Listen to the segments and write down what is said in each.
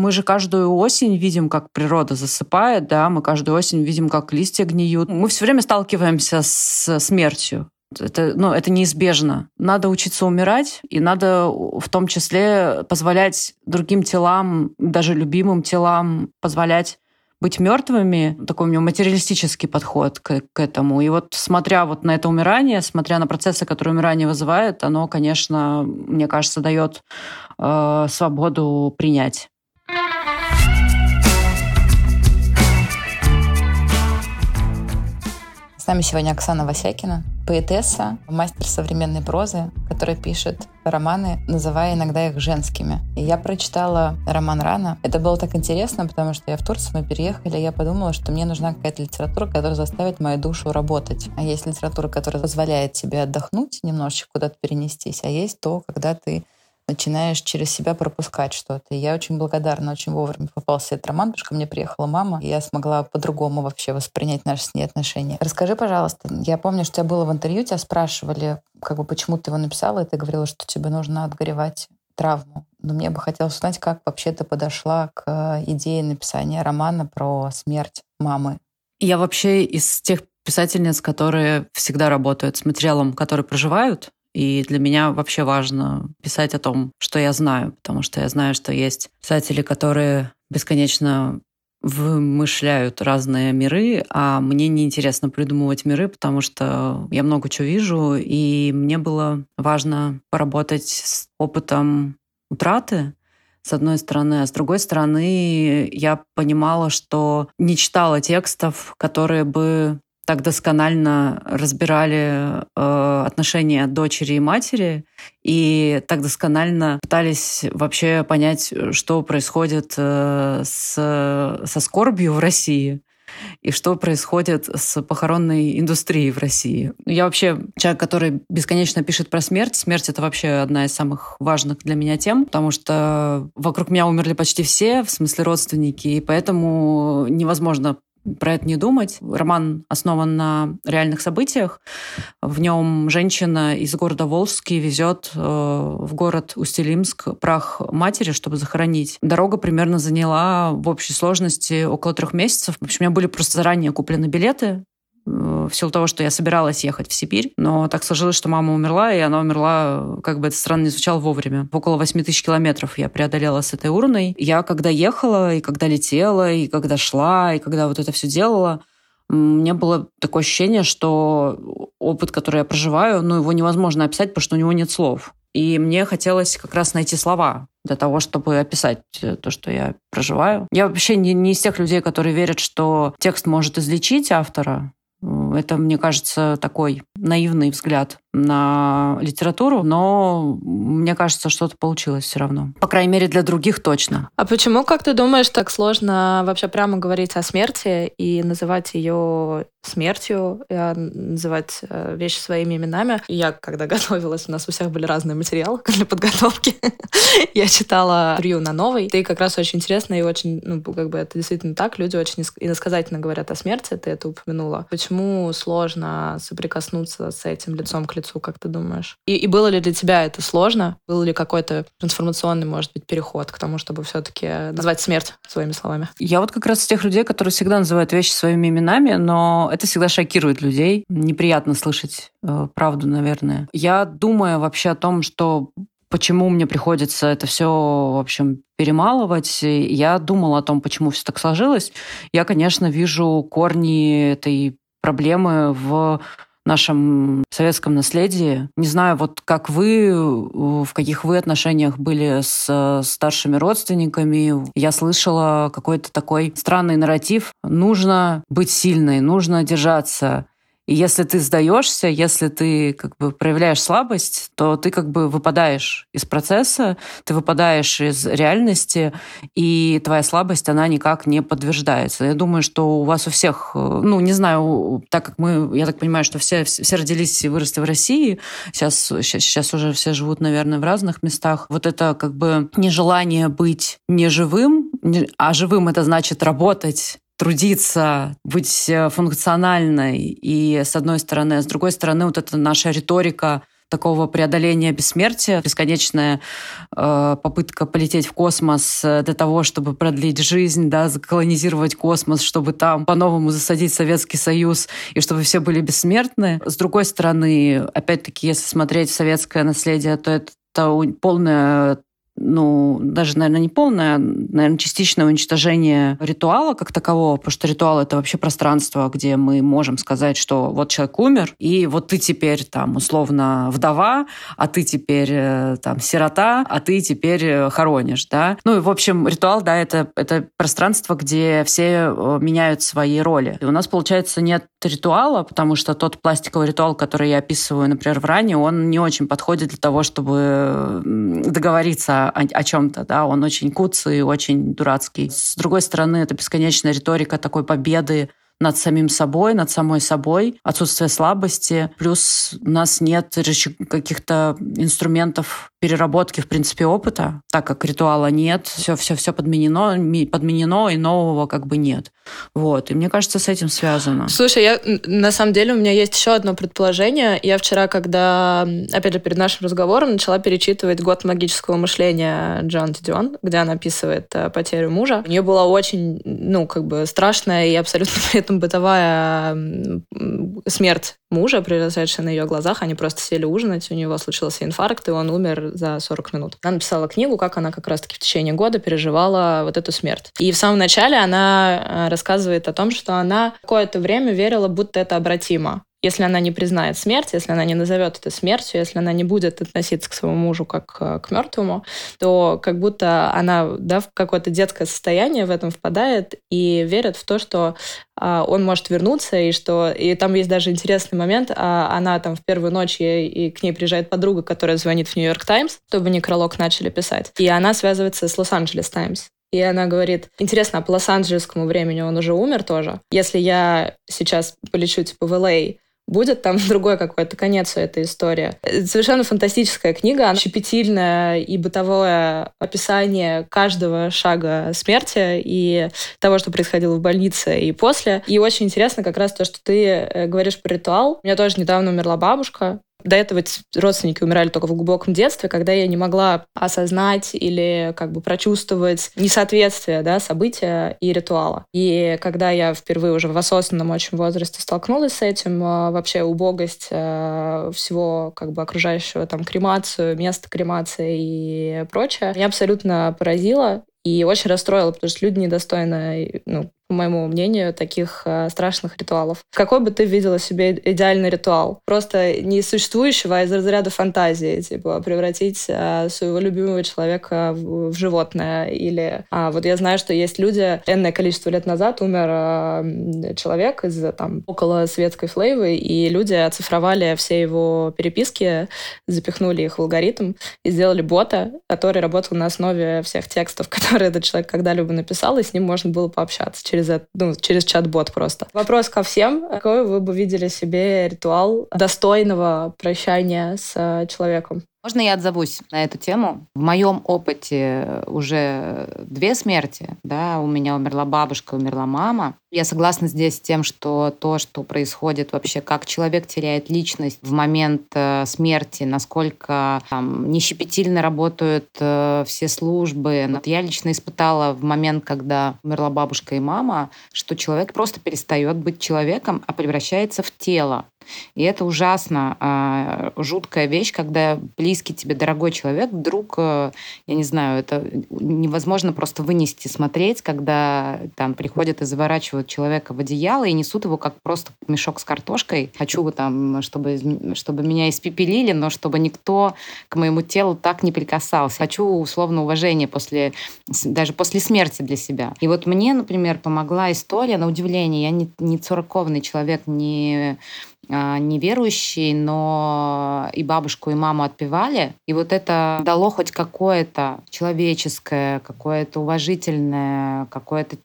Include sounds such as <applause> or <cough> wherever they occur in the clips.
мы же каждую осень видим, как природа засыпает, да, мы каждую осень видим, как листья гниют. Мы все время сталкиваемся с смертью. Это, ну, это неизбежно. Надо учиться умирать, и надо в том числе позволять другим телам, даже любимым телам, позволять быть мертвыми, такой у меня материалистический подход к, к этому. И вот смотря вот на это умирание, смотря на процессы, которые умирание вызывает, оно, конечно, мне кажется, дает э, свободу принять. С нами сегодня Оксана Васякина, поэтесса, мастер современной прозы, которая пишет романы, называя иногда их женскими. И я прочитала роман рано. Это было так интересно, потому что я в Турцию, мы переехали, и я подумала, что мне нужна какая-то литература, которая заставит мою душу работать. А есть литература, которая позволяет тебе отдохнуть, немножечко куда-то перенестись, а есть то, когда ты начинаешь через себя пропускать что-то. И я очень благодарна, очень вовремя попался этот роман, потому что ко мне приехала мама, и я смогла по-другому вообще воспринять наши с ней отношения. Расскажи, пожалуйста, я помню, что я была в интервью, тебя спрашивали, как бы почему ты его написала, и ты говорила, что тебе нужно отгоревать травму. Но мне бы хотелось узнать, как вообще ты подошла к идее написания романа про смерть мамы. Я вообще из тех писательниц, которые всегда работают с материалом, который проживают, и для меня вообще важно писать о том, что я знаю, потому что я знаю, что есть писатели, которые бесконечно вымышляют разные миры, а мне неинтересно придумывать миры, потому что я много чего вижу, и мне было важно поработать с опытом утраты, с одной стороны, а с другой стороны, я понимала, что не читала текстов, которые бы так досконально разбирали э, отношения дочери и матери и так досконально пытались вообще понять, что происходит э, с, со скорбью в России и что происходит с похоронной индустрией в России. Я вообще человек, который бесконечно пишет про смерть. Смерть — это вообще одна из самых важных для меня тем, потому что вокруг меня умерли почти все, в смысле родственники, и поэтому невозможно про это не думать. Роман основан на реальных событиях. В нем женщина из города Волжский везет э, в город Устилимск прах матери, чтобы захоронить. Дорога примерно заняла в общей сложности около трех месяцев. В общем, у меня были просто заранее куплены билеты в силу того, что я собиралась ехать в Сибирь, но так сложилось, что мама умерла, и она умерла, как бы это странно не звучало, вовремя. Около 8 тысяч километров я преодолела с этой урной. Я когда ехала, и когда летела, и когда шла, и когда вот это все делала, у меня было такое ощущение, что опыт, который я проживаю, ну, его невозможно описать, потому что у него нет слов. И мне хотелось как раз найти слова для того, чтобы описать то, что я проживаю. Я вообще не, не из тех людей, которые верят, что текст может излечить автора. Mm. Это, мне кажется, такой наивный взгляд на литературу, но мне кажется, что-то получилось все равно. По крайней мере, для других точно. А почему, как ты думаешь, так сложно вообще прямо говорить о смерти и называть ее смертью, называть э, вещи своими именами? Я, когда <laughs> готовилась, у нас у всех были разные материалы <laughs> для подготовки. <laughs> Я читала интервью на новый. Ты как раз очень интересно и очень, ну, как бы это действительно так. Люди очень иносказательно говорят о смерти, ты это упомянула. Почему сложно соприкоснуться с этим лицом к лицу, как ты думаешь? И, и было ли для тебя это сложно? Был ли какой-то трансформационный, может быть, переход к тому, чтобы все-таки назвать смерть своими словами? Я вот как раз из тех людей, которые всегда называют вещи своими именами, но это всегда шокирует людей. Неприятно слышать э, правду, наверное. Я думаю вообще о том, что почему мне приходится это все, в общем, перемалывать. Я думала о том, почему все так сложилось. Я, конечно, вижу корни этой проблемы в нашем советском наследии. Не знаю, вот как вы, в каких вы отношениях были с старшими родственниками. Я слышала какой-то такой странный нарратив. Нужно быть сильной, нужно держаться. Если ты сдаешься, если ты как бы проявляешь слабость, то ты как бы выпадаешь из процесса, ты выпадаешь из реальности, и твоя слабость, она никак не подтверждается. Я думаю, что у вас у всех, э, ну, не знаю, так как мы, я так понимаю, что все, все родились и выросли в России, сейчас, сейчас уже все живут, наверное, в разных местах. Вот это как бы нежелание быть неживым, а живым это значит работать трудиться, быть э, функциональной, и с одной стороны, а с другой стороны, вот эта наша риторика такого преодоления бессмертия, бесконечная э, попытка полететь в космос э, для того, чтобы продлить жизнь, да, заколонизировать космос, чтобы там по-новому засадить Советский Союз и чтобы все были бессмертны. С другой стороны, опять-таки, если смотреть советское наследие, то это полная ну, даже, наверное, не полное, наверное, частичное уничтожение ритуала как такового, потому что ритуал — это вообще пространство, где мы можем сказать, что вот человек умер, и вот ты теперь там условно вдова, а ты теперь э, там сирота, а ты теперь э, хоронишь, да. Ну и, в общем, ритуал, да, это, это пространство, где все э, меняют свои роли. И у нас, получается, нет ритуала, потому что тот пластиковый ритуал, который я описываю, например, в ране, он не очень подходит для того, чтобы договориться о, о чем-то, да, он очень куцый, очень дурацкий. С другой стороны, это бесконечная риторика такой победы над самим собой, над самой собой, отсутствие слабости. Плюс у нас нет каких-то инструментов переработки, в принципе, опыта, так как ритуала нет, все, все, все подменено, подменено, и нового как бы нет. Вот. И мне кажется, с этим связано. Слушай, я на самом деле у меня есть еще одно предположение. Я вчера, когда, опять же, перед нашим разговором начала перечитывать «Год магического мышления» Джон Дидион, где она описывает э, потерю мужа. У нее была очень, ну, как бы страшная и абсолютно <laughs> при этом бытовая смерть мужа, произошедшая на ее глазах. Они просто сели ужинать, у него случился инфаркт, и он умер за 40 минут. Она написала книгу, как она как раз-таки в течение года переживала вот эту смерть. И в самом начале она э, рассказывает о том, что она какое-то время верила, будто это обратимо если она не признает смерть, если она не назовет это смертью, если она не будет относиться к своему мужу как э, к мертвому, то как будто она да, в какое-то детское состояние в этом впадает и верит в то, что а, он может вернуться, и что и там есть даже интересный момент, а, она там в первую ночь ей, и к ней приезжает подруга, которая звонит в Нью-Йорк Таймс, чтобы некролог начали писать, и она связывается с Лос-Анджелес Таймс. И она говорит, интересно, а по лос-анджелесскому времени он уже умер тоже? Если я сейчас полечу типа в Л.А., будет там <laughs> другой какой-то конец у этой истории. Это совершенно фантастическая книга, она щепетильная и бытовое описание каждого шага смерти и того, что происходило в больнице и после. И очень интересно как раз то, что ты э, говоришь про ритуал. У меня тоже недавно умерла бабушка, до этого родственники умирали только в глубоком детстве, когда я не могла осознать или как бы прочувствовать несоответствие да, события и ритуала. И когда я впервые уже в осознанном очень возрасте столкнулась с этим, а, вообще убогость э, всего как бы окружающего, там, кремацию, место кремации и прочее, меня абсолютно поразило и очень расстроило, потому что люди недостойны ну, по моему мнению, таких э, страшных ритуалов. Какой бы ты видела себе идеальный ритуал? Просто не существующего, а из разряда фантазии, типа превратить э, своего любимого человека в, в животное. Или а, вот я знаю, что есть люди, энное количество лет назад умер э, человек из там около светской флейвы, и люди оцифровали все его переписки, запихнули их в алгоритм и сделали бота, который работал на основе всех текстов, <laughs> которые этот человек когда-либо написал, и с ним можно было пообщаться через через, ну, через чат-бот просто. Вопрос ко всем. Какой вы бы видели себе ритуал достойного прощания с э, человеком? Можно я отзовусь на эту тему? В моем опыте уже две смерти. Да? У меня умерла бабушка, умерла мама. Я согласна здесь с тем, что то, что происходит вообще, как человек теряет личность в момент э, смерти, насколько там, нещепетильно работают э, все службы. Вот я лично испытала в момент, когда умерла бабушка и мама, что человек просто перестает быть человеком, а превращается в тело. И это ужасно, а, жуткая вещь, когда близкий тебе дорогой человек вдруг, э, я не знаю, это невозможно просто вынести, смотреть, когда там приходят и заворачивают человека в одеяло и несут его как просто мешок с картошкой. Хочу там, чтобы, чтобы меня испепелили, но чтобы никто к моему телу так не прикасался. Хочу условно уважение после, даже после смерти для себя. И вот мне, например, помогла история, на удивление, я не, не церковный человек, не неверующий, но и бабушку, и маму отпевали. И вот это дало хоть какое-то человеческое, какое-то уважительное, какое-то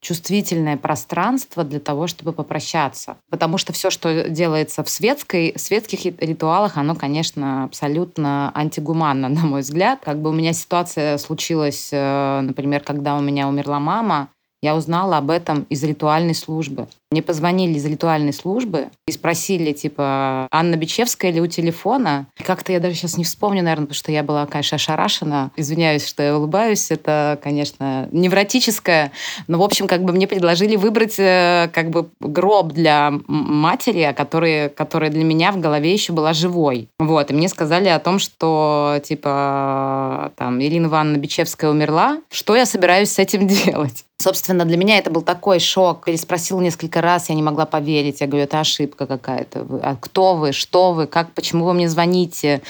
чувствительное пространство для того, чтобы попрощаться. Потому что все, что делается в светской, светских ритуалах, оно, конечно, абсолютно антигуманно, <laughs> на мой взгляд. Как бы у меня ситуация случилась, э, например, когда у меня умерла мама, я узнала об этом из ритуальной службы. Мне позвонили из ритуальной службы и спросили, типа, Анна Бичевская ли у телефона? Как-то я даже сейчас не вспомню, наверное, потому что я была, конечно, ошарашена. Извиняюсь, что я улыбаюсь. Это, конечно, невротическое. Но, в общем, как бы мне предложили выбрать э, как бы гроб для матери, который, которая для меня в голове еще была живой. Вот. И мне сказали о том, что, типа, там, Ирина Ивановна Бичевская умерла. Что я собираюсь с этим <laughs> делать? Собственно, для меня это был такой шок. Переспросил несколько раз, я не могла поверить. Я говорю, это ошибка какая-то. А кто вы, что вы, как, почему вы мне звоните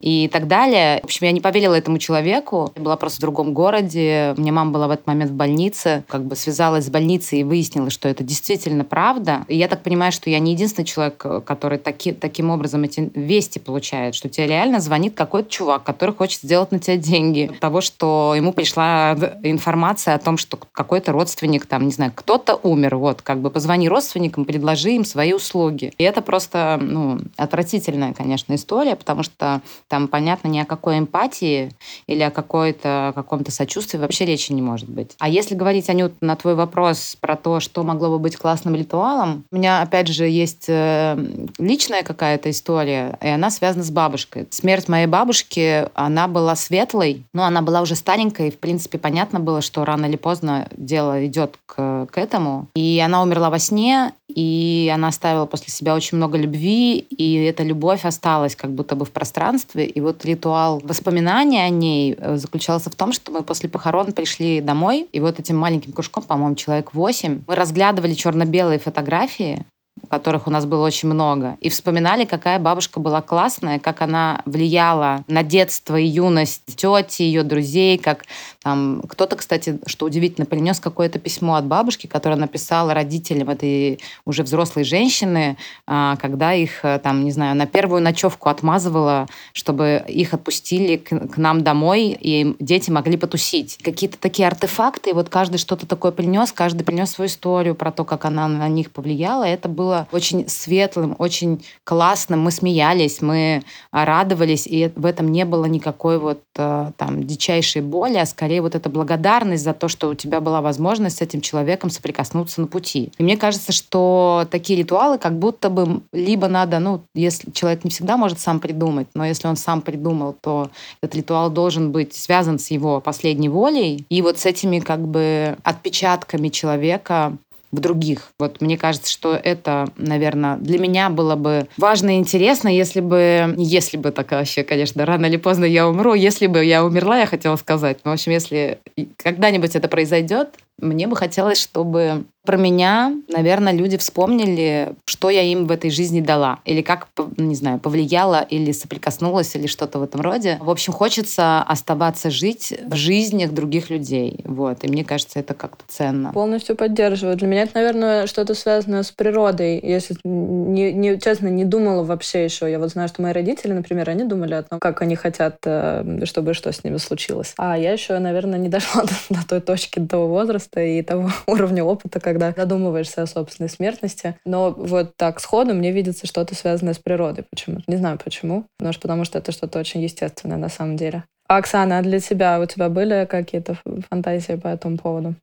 и так далее. В общем, я не поверила этому человеку. Я была просто в другом городе. У меня мама была в этот момент в больнице. Как бы связалась с больницей и выяснила, что это действительно правда. И я так понимаю, что я не единственный человек, который таки, таким образом эти вести получает, что тебе реально звонит какой-то чувак, который хочет сделать на тебя деньги. Того, что ему пришла информация о том, что какой какой-то родственник, там, не знаю, кто-то умер, вот, как бы позвони родственникам, предложи им свои услуги. И это просто, ну, отвратительная, конечно, история, потому что там, понятно, ни о какой эмпатии или о какой-то каком-то сочувствии вообще речи не может быть. А если говорить, Анют, на твой вопрос про то, что могло бы быть классным ритуалом, у меня, опять же, есть э, личная какая-то история, и она связана с бабушкой. Смерть моей бабушки, она была светлой, но она была уже старенькой, и, в принципе, понятно было, что рано или поздно дело идет к, к этому. И она умерла во сне, и она оставила после себя очень много любви, и эта любовь осталась как будто бы в пространстве. И вот ритуал воспоминания о ней э, заключался в том, что мы после похорон пришли домой, и вот этим маленьким кружком, по-моему, человек восемь, мы разглядывали черно-белые фотографии, которых у нас было очень много, и вспоминали, какая бабушка была классная, как она влияла на детство и юность тети, ее друзей, как там кто-то, кстати, что удивительно, принес какое-то письмо от бабушки, которое написала родителям этой уже взрослой женщины, а, когда их, э, там, не знаю, на первую ночевку отмазывала, чтобы их отпустили к, к нам домой, и дети могли потусить. Какие-то такие артефакты, и вот каждый что-то такое принес, каждый принес свою историю про то, как она на них повлияла. Это было очень светлым, очень классным. Мы смеялись, мы радовались, и в этом не было никакой вот э, там дичайшей боли, а скорее вот эта благодарность за то, что у тебя была возможность с этим человеком соприкоснуться на пути. И мне кажется, что такие ритуалы как будто бы либо надо, ну, если человек не всегда может сам придумать, но если он сам придумал, то этот ритуал должен быть связан с его последней волей и вот с этими как бы отпечатками человека, в других. Вот мне кажется, что это, наверное, для меня было бы важно и интересно, если бы, если бы так вообще, конечно, рано или поздно я умру, если бы я умерла, я хотела сказать. Ну, в общем, если когда-нибудь это произойдет, мне бы хотелось, чтобы про меня, наверное, люди вспомнили, что я им в этой жизни дала. Или как, не знаю, повлияла, или соприкоснулась, или что-то в этом роде. В общем, хочется оставаться жить в жизнях других людей. Вот. И мне кажется, это как-то ценно. Полностью поддерживаю. Для меня это, наверное, что-то связано с природой. Если не, не, честно, не думала вообще еще. Я вот знаю, что мои родители, например, они думали о том, как они хотят, э, чтобы что с ними случилось. А я еще, наверное, не <laughs> дошла до, до той точки, до возраста и того <laughs> уровня опыта, когда задумываешься о собственной смертности. Но вот так сходу мне видится что-то связанное с природой почему-то. Не знаю почему, может, потому что это что-то очень естественное на самом деле. А, Оксана, а для тебя у тебя были какие-то фантазии по этому поводу?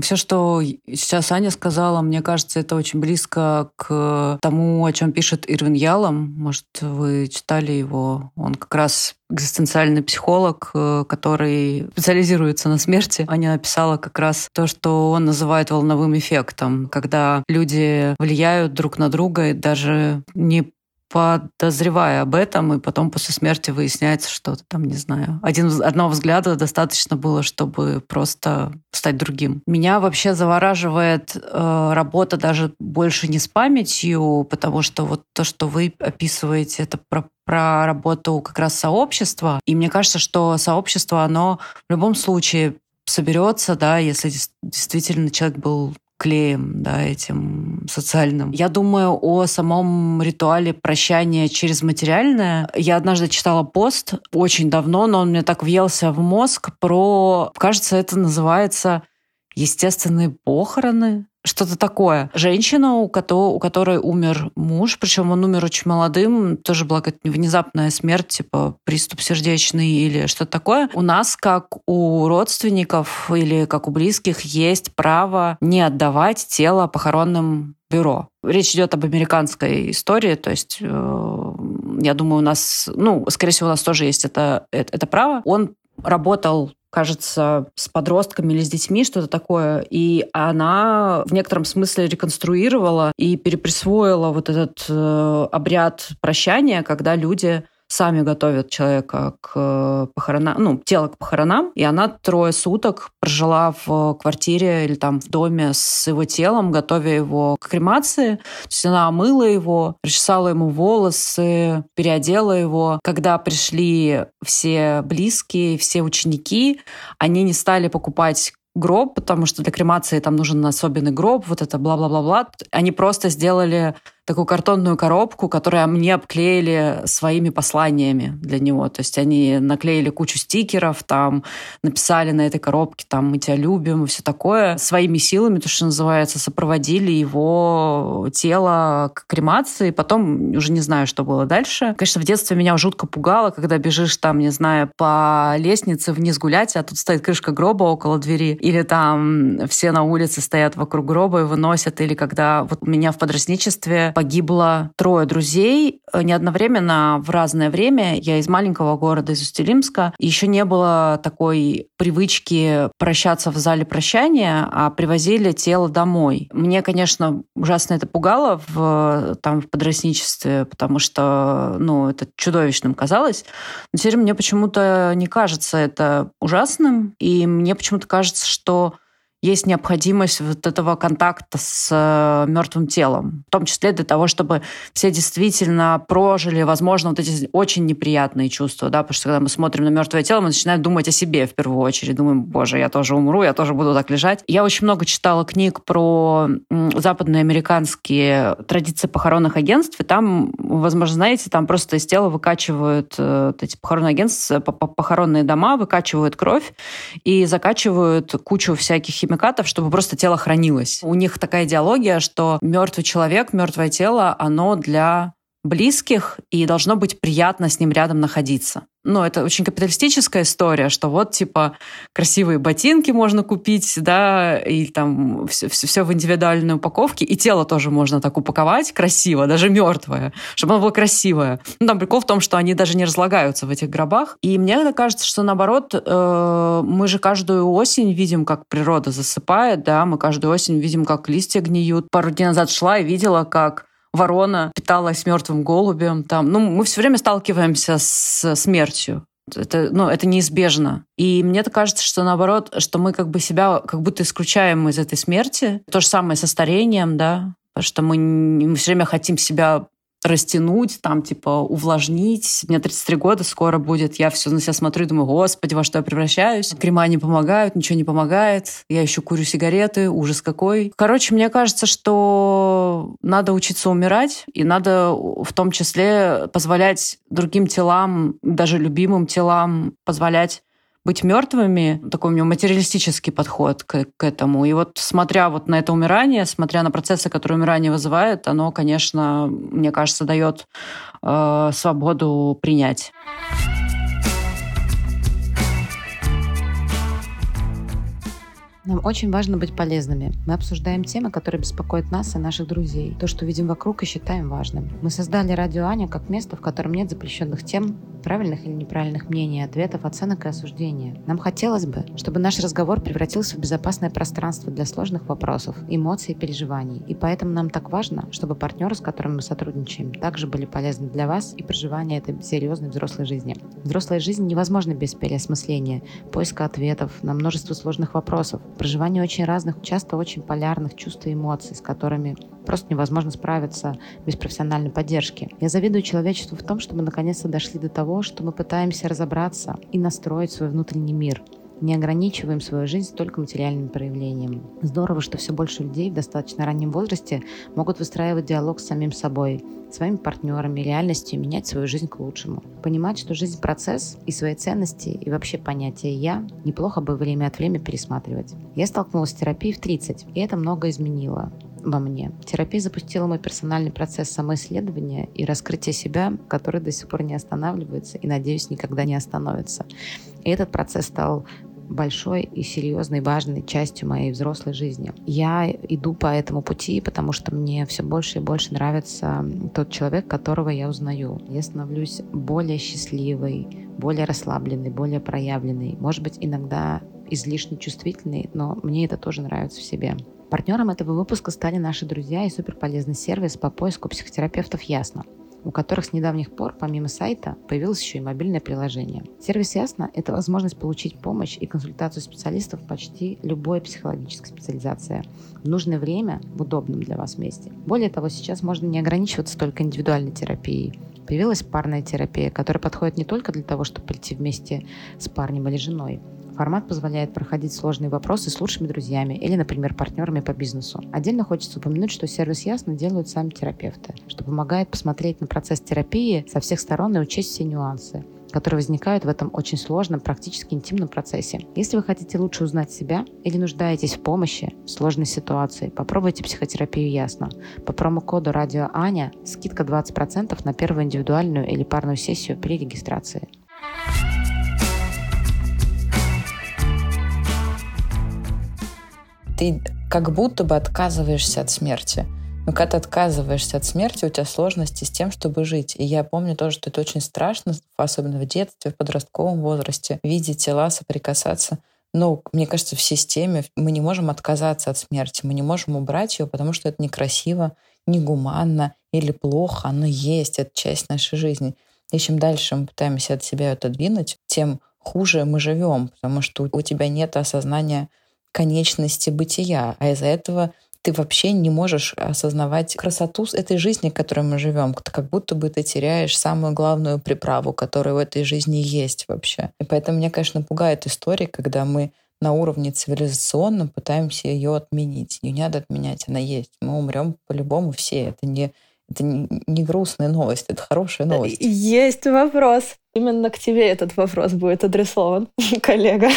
Все, что сейчас Аня сказала, мне кажется, это очень близко к тому, о чем пишет Ирвин Ялом. Может, вы читали его? Он как раз экзистенциальный психолог, э, который специализируется на смерти. Аня написала как раз то, что он называет волновым эффектом, когда люди влияют друг на друга и даже не подозревая об этом, и потом после смерти выясняется что-то там, не знаю. Один, одного взгляда достаточно было, чтобы просто стать другим. Меня вообще завораживает э, работа даже больше не с памятью, потому что вот то, что вы описываете, это про про работу как раз сообщества. И мне кажется, что сообщество, оно в любом случае соберется, да, если действительно человек был клеем, да, этим социальным. Я думаю о самом ритуале прощания через материальное. Я однажды читала пост очень давно, но он мне так въелся в мозг про, кажется, это называется естественные похороны, что-то такое. Женщина, у которой, у которой умер муж, причем он умер очень молодым, тоже была какая-то внезапная смерть, типа приступ сердечный или что-то такое. У нас, как у родственников или как у близких, есть право не отдавать тело похоронным бюро. Речь идет об американской истории, то есть э, я думаю, у нас, ну, скорее всего, у нас тоже есть это, это, это право. Он работал кажется, с подростками или с детьми, что-то такое. И она в некотором смысле реконструировала и переприсвоила вот этот э, обряд прощания, когда люди сами готовят человека к э, похоронам, ну, тело к похоронам, и она трое суток прожила в квартире или там в доме с его телом, готовя его к кремации. То есть она омыла его, расчесала ему волосы, переодела его. Когда пришли все близкие, все ученики, они не стали покупать гроб, потому что для кремации там нужен особенный гроб, вот это бла-бла-бла-бла. Они просто сделали такую картонную коробку, которую мне обклеили своими посланиями для него. То есть они наклеили кучу стикеров, там написали на этой коробке, там мы тебя любим и все такое. Своими силами, то, что называется, сопроводили его тело к кремации. Потом уже не знаю, что было дальше. Конечно, в детстве меня жутко пугало, когда бежишь там, не знаю, по лестнице вниз гулять, а тут стоит крышка гроба около двери. Или там все на улице стоят вокруг гроба и выносят. Или когда вот у меня в подростничестве погибло трое друзей э, не одновременно, в разное время. Я из маленького города, из Устилимска. Еще не было такой привычки прощаться в зале прощания, а привозили тело домой. Мне, конечно, ужасно это пугало в, там, в подростничестве, потому что ну, это чудовищным казалось. Но теперь мне почему-то не кажется это ужасным, и мне почему-то кажется, что есть необходимость вот этого контакта с э, мертвым телом, в том числе для того, чтобы все действительно прожили, возможно, вот эти очень неприятные чувства, да, потому что когда мы смотрим на мертвое тело, мы начинаем думать о себе в первую очередь, думаем, боже, я тоже умру, я тоже буду так лежать. Я очень много читала книг про западные американские традиции похоронных агентств, и там, возможно, знаете, там просто из тела выкачивают э, эти похоронные агентства, похоронные дома, выкачивают кровь и закачивают кучу всяких химикатов, чтобы просто тело хранилось. У них такая идеология, что мертвый человек, мертвое тело, оно для близких, и должно быть приятно с ним рядом находиться ну, это очень капиталистическая история, что вот, типа, красивые ботинки можно купить, да, и там все, все, все в индивидуальной упаковке, и тело тоже можно так упаковать красиво, даже мертвое, чтобы оно было красивое. Ну, там прикол в том, что они даже не разлагаются в этих гробах. И мне кажется, что наоборот, э, мы же каждую осень видим, как природа засыпает, да, мы каждую осень видим, как листья гниют. Пару дней назад шла и видела, как ворона питалась мертвым голубем. Там. Ну, мы все время сталкиваемся с смертью. Это, ну, это неизбежно. И мне кажется, что наоборот, что мы как бы себя как будто исключаем из этой смерти. То же самое со старением, да, что мы, мы все время хотим себя растянуть, там, типа, увлажнить. Мне 33 года скоро будет. Я все на себя смотрю и думаю, господи, во что я превращаюсь. Крема не помогают, ничего не помогает. Я еще курю сигареты, ужас какой. Короче, мне кажется, что надо учиться умирать, и надо в том числе позволять другим телам, даже любимым телам, позволять быть мертвыми, такой у него материалистический подход к, к этому. И вот смотря вот на это умирание, смотря на процессы, которые умирание вызывает, оно, конечно, мне кажется, дает э, свободу принять. Нам очень важно быть полезными. Мы обсуждаем темы, которые беспокоят нас и наших друзей. То, что видим вокруг и считаем важным. Мы создали радио Аня как место, в котором нет запрещенных тем, правильных или неправильных мнений, ответов, оценок и осуждения. Нам хотелось бы, чтобы наш разговор превратился в безопасное пространство для сложных вопросов, эмоций и переживаний. И поэтому нам так важно, чтобы партнеры, с которыми мы сотрудничаем, также были полезны для вас и проживания этой серьезной взрослой жизни. Взрослая жизнь невозможна без переосмысления, поиска ответов на множество сложных вопросов, проживание очень разных, часто очень полярных чувств и эмоций, с которыми просто невозможно справиться без профессиональной поддержки. Я завидую человечеству в том, что мы наконец-то дошли до того, что мы пытаемся разобраться и настроить свой внутренний мир. Не ограничиваем свою жизнь только материальным проявлением. Здорово, что все больше людей в достаточно раннем возрасте могут выстраивать диалог с самим собой, своими партнерами, реальностью и менять свою жизнь к лучшему. Понимать, что жизнь – процесс, и свои ценности, и вообще понятие «я» неплохо бы время от времени пересматривать. Я столкнулась с терапией в 30, и это много изменило во мне. Терапия запустила мой персональный процесс самоисследования и раскрытия себя, который до сих пор не останавливается и, надеюсь, никогда не остановится. И этот процесс стал большой и серьезной, важной частью моей взрослой жизни. Я иду по этому пути, потому что мне все больше и больше нравится тот человек, которого я узнаю. Я становлюсь более счастливой, более расслабленной, более проявленной. Может быть, иногда излишне чувствительной, но мне это тоже нравится в себе. Партнером этого выпуска стали наши друзья и суперполезный сервис по поиску психотерапевтов «Ясно», у которых с недавних пор, помимо сайта, появилось еще и мобильное приложение. Сервис «Ясно» — это возможность получить помощь и консультацию специалистов почти любой психологической специализации в нужное время в удобном для вас месте. Более того, сейчас можно не ограничиваться только индивидуальной терапией. Появилась парная терапия, которая подходит не только для того, чтобы прийти вместе с парнем или женой, Формат позволяет проходить сложные вопросы с лучшими друзьями или, например, партнерами по бизнесу. Отдельно хочется упомянуть, что сервис Ясно делают сами терапевты, что помогает посмотреть на процесс терапии со всех сторон и учесть все нюансы которые возникают в этом очень сложном, практически интимном процессе. Если вы хотите лучше узнать себя или нуждаетесь в помощи в сложной ситуации, попробуйте психотерапию ясно. По промокоду «Радио Аня» скидка 20% на первую индивидуальную или парную сессию при регистрации. Ты как будто бы отказываешься от смерти. Но когда ты отказываешься от смерти, у тебя сложности с тем, чтобы жить. И я помню тоже, что это очень страшно, особенно в детстве, в подростковом возрасте, видеть тела, соприкасаться. Но мне кажется, в системе мы не можем отказаться от смерти, мы не можем убрать ее, потому что это некрасиво, негуманно или плохо, оно есть, это часть нашей жизни. И чем дальше мы пытаемся от себя отодвинуть, тем хуже мы живем, потому что у тебя нет осознания конечности бытия, а из-за этого ты вообще не можешь осознавать красоту этой жизни, в которой мы живем. Как будто бы ты теряешь самую главную приправу, которая в этой жизни есть вообще. И поэтому меня, конечно, пугает история, когда мы на уровне цивилизационном пытаемся ее отменить. Ее не надо отменять, она есть. Мы умрем по-любому все. Это не, это не грустная новость, это хорошая новость. Есть вопрос. Именно к тебе этот вопрос будет адресован, <laughs> коллега.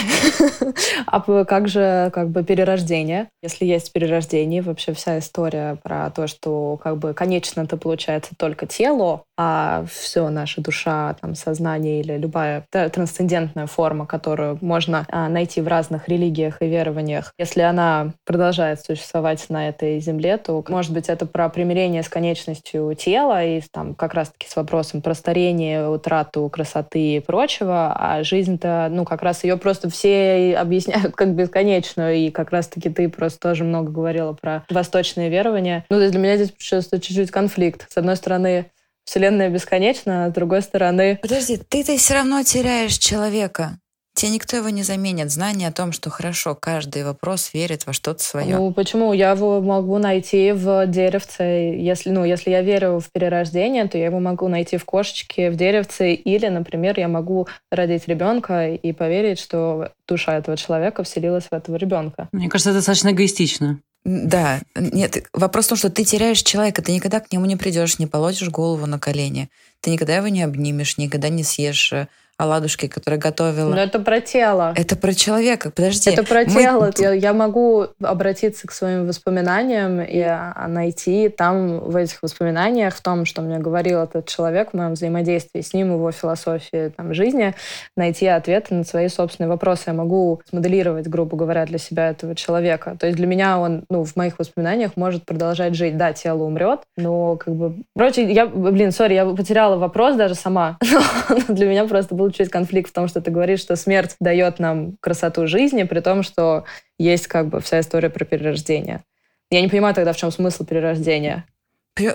а как же как бы перерождение? Если есть перерождение, вообще вся история про то, что как бы конечно это получается только тело, а все наша душа, там, сознание или любая трансцендентная форма, которую можно а, найти в разных религиях и верованиях, если она продолжает существовать на этой земле, то, может быть, это про примирение с конечностью тела и там как раз-таки с вопросом про старение, утрату красоты и прочего, а жизнь-то, ну, как раз ее просто все объясняют как бесконечную, и как раз-таки ты просто тоже много говорила про восточные верования. Ну, то есть для меня здесь чувствуется чуть-чуть конфликт. С одной стороны, Вселенная бесконечна, а с другой стороны... Подожди, ты-то все равно теряешь человека. Тебе никто его не заменит. Знание о том, что хорошо, каждый вопрос верит во что-то свое. Ну, почему? Я его могу найти в деревце. Если, ну, если я верю в перерождение, то я его могу найти в кошечке, в деревце. Или, например, я могу родить ребенка и поверить, что душа этого человека вселилась в этого ребенка. Мне кажется, это достаточно эгоистично. Да, нет, вопрос в том, что ты теряешь человека, ты никогда к нему не придешь, не положишь голову на колени, ты никогда его не обнимешь, никогда не съешь э, оладушки, которые готовила. Но это про тело. Это про человека. Подожди. Это про мы... тело. Я, я могу обратиться к своим воспоминаниям и а, найти там в этих воспоминаниях, в том, что мне говорил этот человек в моем взаимодействии с ним, его философии там, жизни, найти ответы на свои собственные вопросы. Я могу смоделировать, грубо говоря, для себя этого человека. То есть для меня он, ну, в моих воспоминаниях может продолжать жить. Да, тело умрет, но как бы... Короче, я, блин, сори, я потеряла вопрос даже сама. <laughs> Для меня просто был чуть конфликт в том, что ты говоришь, что смерть дает нам красоту жизни, при том, что есть как бы вся история про перерождение. Я не понимаю тогда, в чем смысл перерождения.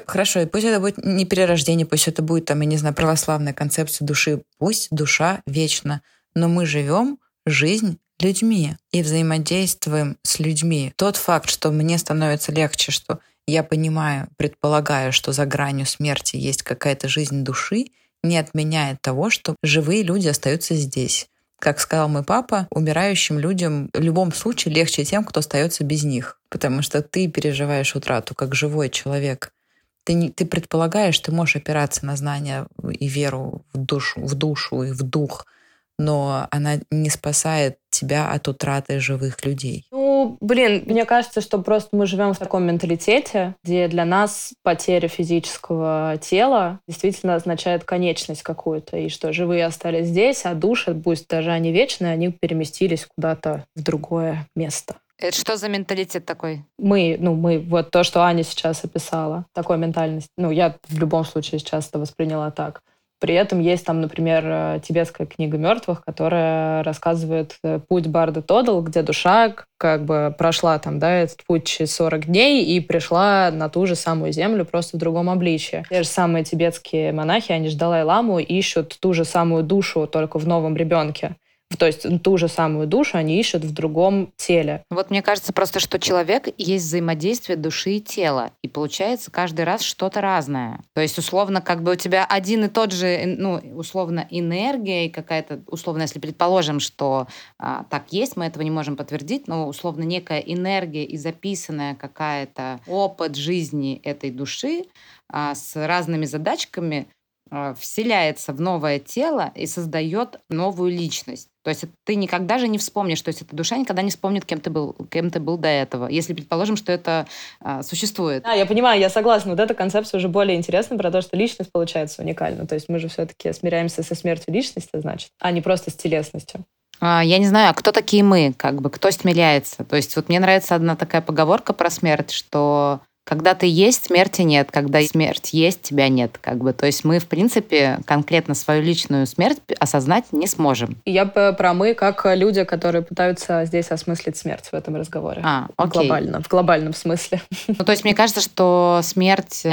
Хорошо, и пусть это будет не перерождение, пусть это будет, там, я не знаю, православная концепция души. Пусть душа вечна, но мы живем жизнь людьми и взаимодействуем с людьми. Тот факт, что мне становится легче, что я понимаю, предполагаю, что за гранью смерти есть какая-то жизнь души, не отменяет того, что живые люди остаются здесь. Как сказал мой папа, умирающим людям в любом случае легче тем, кто остается без них. Потому что ты переживаешь утрату как живой человек. Ты, не, ты предполагаешь, ты можешь опираться на знания и веру в душу, в душу и в дух, но она не спасает тебя от утраты живых людей. Ну, блин, мне кажется, что просто мы живем в таком менталитете, где для нас потеря физического тела действительно означает конечность какую-то, и что живые остались здесь, а души, пусть даже они вечные, они переместились куда-то в другое место. Это что за менталитет такой? Мы, ну, мы, вот то, что Аня сейчас описала, такой ментальность. Ну, я в любом случае сейчас это восприняла так. При этом есть там, например, э, тибетская книга мертвых, которая рассказывает э, путь Барда Тодл, где душа как бы прошла там, да, этот путь через 40 дней и пришла на ту же самую землю, просто в другом обличье. Те же самые тибетские монахи, они же Далай-ламу ищут ту же самую душу, только в новом ребенке. То есть ту же самую душу они ищут в другом теле. Вот мне кажется просто, что человек есть взаимодействие души и тела. И получается каждый раз что-то разное. То есть условно как бы у тебя один и тот же, ну, условно энергия и какая-то, условно, если предположим, что а, так есть, мы этого не можем подтвердить, но условно некая энергия и записанная какая-то опыт жизни этой души а, с разными задачками вселяется в новое тело и создает новую личность. То есть ты никогда же не вспомнишь, то есть эта душа никогда не вспомнит, кем ты был, кем ты был до этого, если предположим, что это а, существует. Да, я понимаю, я согласна. Вот эта концепция уже более интересна про то, что личность получается уникальна. То есть мы же все-таки смиряемся со смертью личности, значит, а не просто с телесностью. А, я не знаю, а кто такие мы, как бы, кто смиряется? То есть вот мне нравится одна такая поговорка про смерть, что когда ты есть, смерти нет. Когда смерть есть, тебя нет. Как бы. То есть мы, в принципе, конкретно свою личную смерть осознать не сможем. Я про мы, как люди, которые пытаются здесь осмыслить смерть в этом разговоре. А, окей. Глобально, в глобальном смысле. <laughs> Ну, то есть мне кажется, что смерть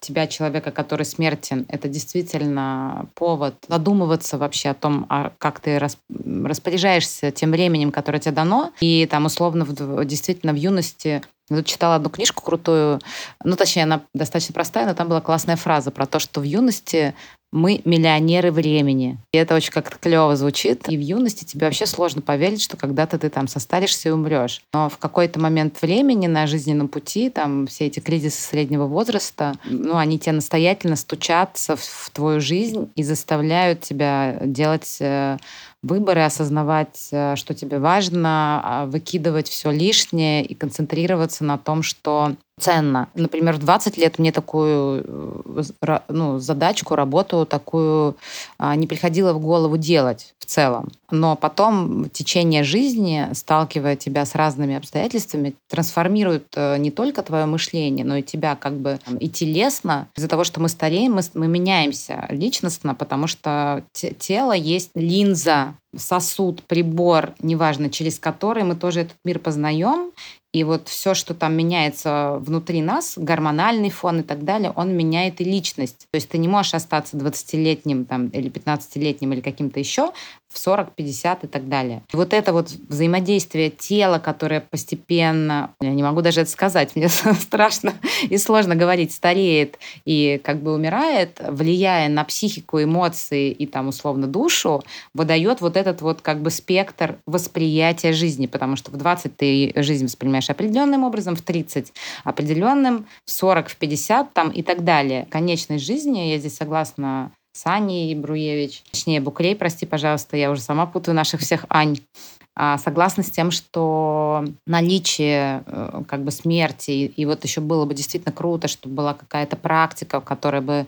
тебя, человека, который смертен, это действительно повод задумываться вообще о том, а как ты распоряжаешься тем временем, которое тебе дано. И там условно действительно в юности я тут читала одну книжку крутую, ну, точнее, она достаточно простая, но там была классная фраза про то, что в юности мы миллионеры времени. И это очень как-то клево звучит. И в юности тебе вообще сложно поверить, что когда-то ты там состаришься и умрешь. Но в какой-то момент времени на жизненном пути, там все эти кризисы среднего возраста, ну, они тебе настоятельно стучатся в твою жизнь и заставляют тебя делать э, выборы, осознавать, э, что тебе важно, а, выкидывать все лишнее и концентрироваться на том, что ценно. Например, в 20 лет мне такую э, ну, задачку, работу такую а, не приходило в голову делать в целом. Но потом течение жизни, сталкивая тебя с разными обстоятельствами, трансформирует э, не только твое мышление, но и тебя как бы и телесно. Из-за того, что мы стареем, мы, мы меняемся личностно, потому что тело есть линза сосуд, прибор, неважно, через который мы тоже этот мир познаем, и вот все, что там меняется внутри нас, гормональный фон и так далее, он меняет и личность. То есть ты не можешь остаться 20-летним там, или 15-летним или каким-то еще в 40, 50 и так далее. Вот это вот взаимодействие тела, которое постепенно, я не могу даже это сказать, мне <laughs> страшно и сложно говорить, стареет и как бы умирает, влияя на психику, эмоции и там условно душу, выдает вот этот вот как бы спектр восприятия жизни, потому что в 20 ты жизнь воспринимаешь определенным образом, в 30 определенным, в 40, в 50 там и так далее. Конечность жизни, я здесь согласна с Аней Бруевич, точнее, Букрей, прости, пожалуйста, я уже сама путаю наших всех Ань, а, согласна с тем, что наличие э, как бы смерти, и вот еще было бы действительно круто, чтобы была какая-то практика, в которой бы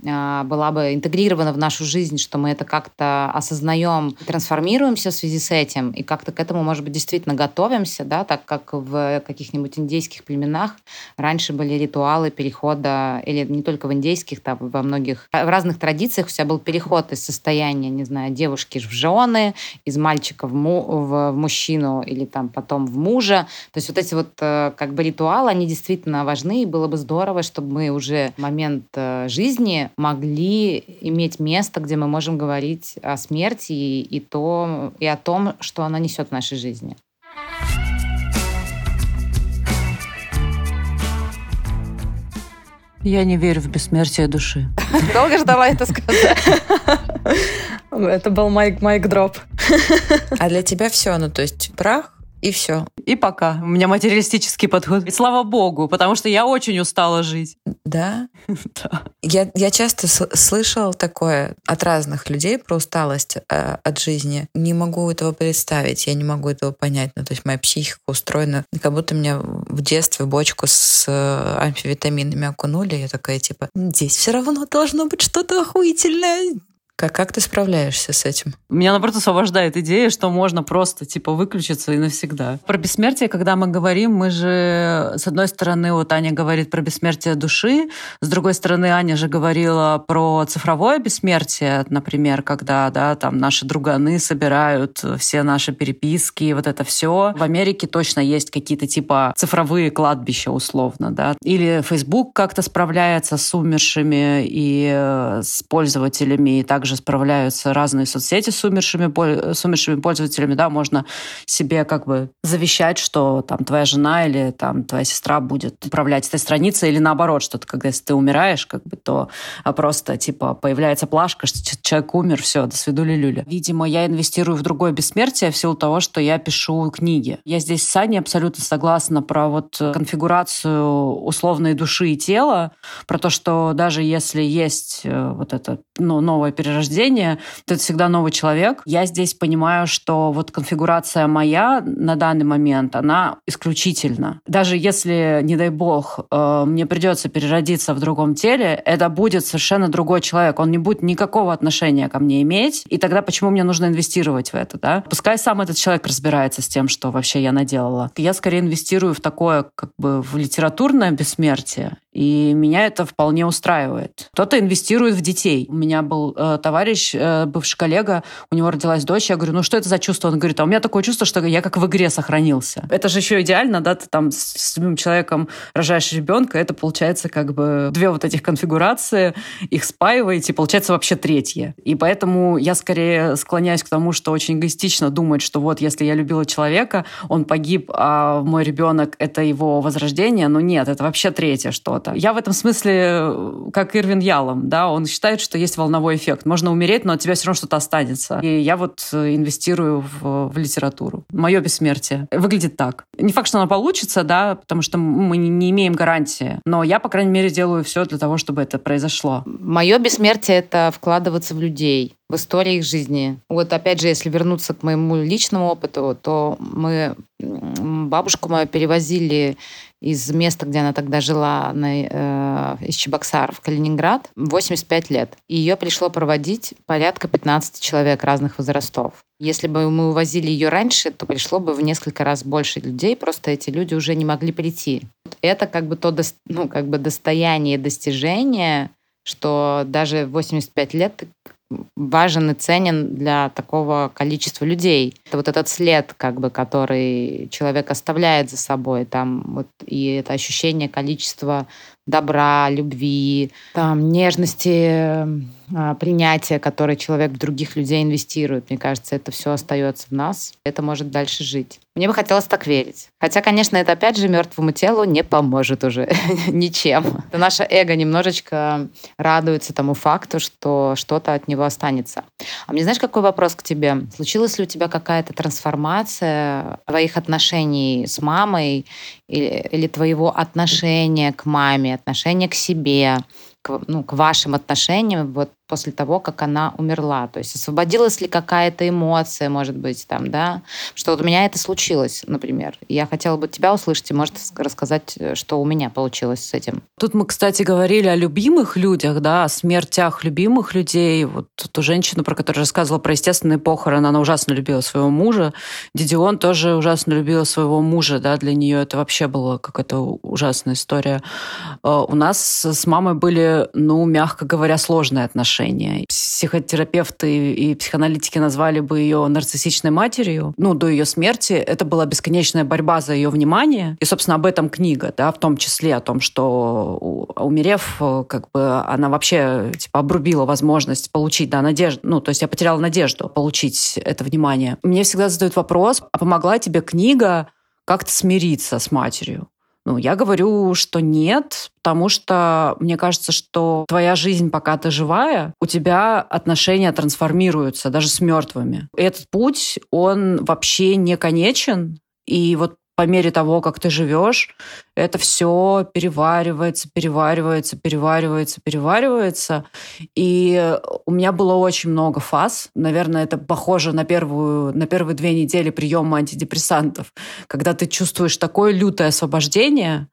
была бы интегрирована в нашу жизнь, что мы это как-то осознаем, трансформируемся в связи с этим и как-то к этому, может быть, действительно готовимся, да, так как в каких-нибудь индейских племенах раньше были ритуалы перехода, или не только в индейских, там, во многих, в разных традициях у тебя был переход из состояния, не знаю, девушки в жены, из мальчика в, му, в, в мужчину или там потом в мужа. То есть вот эти вот э, как бы ритуалы, они действительно важны, и было бы здорово, чтобы мы уже момент э, могли иметь место, где мы можем говорить о смерти и, и, то, и о том, что она несет в нашей жизни. Я не верю в бессмертие души. <laughs> Долго ждала это сказать. <laughs> Это был майк, майк дроп. А для тебя все, ну то есть прах и все. И пока. У меня материалистический подход. И слава богу, потому что я очень устала жить. Да? <laughs> Да. Я, я часто слышала такое от разных людей про усталость э, от жизни. Не могу этого представить, я не могу этого понять. Ну, то есть моя психика устроена, как будто меня в детстве бочку с э, амфивитаминами окунули. Я такая, типа, здесь все равно должно быть что-то охуительное. Как, как ты справляешься с этим? Меня, наоборот, освобождает идея, что можно просто, типа, выключиться и навсегда. Про бессмертие, когда мы говорим, мы же, с одной стороны, вот Аня говорит про бессмертие души, с другой стороны, Аня же говорила про цифровое бессмертие, например, когда, да, там наши друганы собирают все наши переписки, вот это все. В Америке точно есть какие-то, типа, цифровые кладбища, условно, да. Или Facebook как-то справляется с умершими и э, с пользователями, и также также справляются разные соцсети с умершими, с умершими пользователями, да, можно себе как бы завещать, что там твоя жена или там твоя сестра будет управлять этой страницей, или наоборот, что-то, когда если ты умираешь, как бы, то а просто, типа, появляется плашка, что человек умер, все, до свидули люля. Видимо, я инвестирую в другое бессмертие в силу того, что я пишу книги. Я здесь с Аней абсолютно согласна про вот конфигурацию условной души и тела, про то, что даже если есть э, вот это ну, новое перерождение, рождения, то это всегда новый человек. Я здесь понимаю, что вот конфигурация моя на данный момент, она исключительна. Даже если, не дай бог, э, мне придется переродиться в другом теле, это будет совершенно другой человек. Он не будет никакого отношения ко мне иметь. И тогда почему мне нужно инвестировать в это, да? Пускай сам этот человек разбирается с тем, что вообще я наделала. Я скорее инвестирую в такое, как бы, в литературное бессмертие. И меня это вполне устраивает. Кто-то инвестирует в детей. У меня был э, товарищ, э, бывший коллега, у него родилась дочь. Я говорю, ну что это за чувство? Он говорит, а у меня такое чувство, что я как в игре сохранился. Это же еще идеально, да, ты там с любым человеком рожаешь ребенка, это получается как бы две вот этих конфигурации, их спаиваете, и получается вообще третье. И поэтому я скорее склоняюсь к тому, что очень эгоистично думать, что вот если я любила человека, он погиб, а мой ребенок — это его возрождение. Но нет, это вообще третье что-то. Я в этом смысле э, как Ирвин Ялом, да, он считает, что есть волновой эффект. Можно умереть, но от тебя все равно что-то останется. И я вот э, инвестирую в, в литературу. Мое бессмертие выглядит так. Не факт, что оно получится, да, потому что мы не имеем гарантии, но я, по крайней мере, делаю все для того, чтобы это произошло. Мое бессмертие — это вкладываться в людей в истории их жизни. Вот опять же, если вернуться к моему личному опыту, то мы бабушку мою перевозили из места, где она тогда жила, на, э, из Чебоксар в Калининград, 85 лет. И ее пришло проводить порядка 15 человек разных возрастов. Если бы мы увозили ее раньше, то пришло бы в несколько раз больше людей, просто эти люди уже не могли прийти. Это как бы то ну, как бы достояние, достижение, что даже 85 лет важен и ценен для такого количества людей. Это вот этот след, как бы, который человек оставляет за собой, там вот и это ощущение количества добра, любви, там нежности, а, принятия, которое человек в других людей инвестирует. Мне кажется, это все остается в нас. Это может дальше жить. Мне бы хотелось так верить. Хотя, конечно, это опять же мертвому телу не поможет уже <laughs> ничем. Это наше эго немножечко радуется тому факту, что что-то от него останется. А мне знаешь, какой вопрос к тебе? Случилась ли у тебя какая-то трансформация твоих отношений с мамой или, или твоего отношения к маме, отношения к себе, к, ну, к вашим отношениям. Вот после того, как она умерла. То есть освободилась ли какая-то эмоция, может быть, там, да? Что вот у меня это случилось, например. Я хотела бы тебя услышать и, может, рассказать, э, что у меня получилось с этим. Тут мы, кстати, говорили о любимых людях, да, о смертях любимых людей. Вот ту женщину, про которую рассказывала про естественные похороны, она ужасно любила своего мужа. Дидион тоже ужасно любила своего мужа, да, для нее это вообще была какая-то ужасная история. Э, у нас с мамой были, ну, мягко говоря, сложные отношения отношения. Психотерапевты и психоаналитики назвали бы ее нарциссичной матерью. Ну, до ее смерти это была бесконечная борьба за ее внимание. И, собственно, об этом книга, да, в том числе о том, что умерев, как бы она вообще типа обрубила возможность получить, да, надежду. Ну, то есть я потеряла надежду получить это внимание. Мне всегда задают вопрос, а помогла тебе книга как-то смириться с матерью? Ну, я говорю, что нет, потому что мне кажется, что твоя жизнь, пока ты живая, у тебя отношения трансформируются даже с мертвыми. Этот путь, он вообще не конечен, и вот по мере того, как ты живешь, это все переваривается, переваривается, переваривается, переваривается. И у меня было очень много фаз. Наверное, это похоже на, первую, на первые две недели приема антидепрессантов, когда ты чувствуешь такое лютое освобождение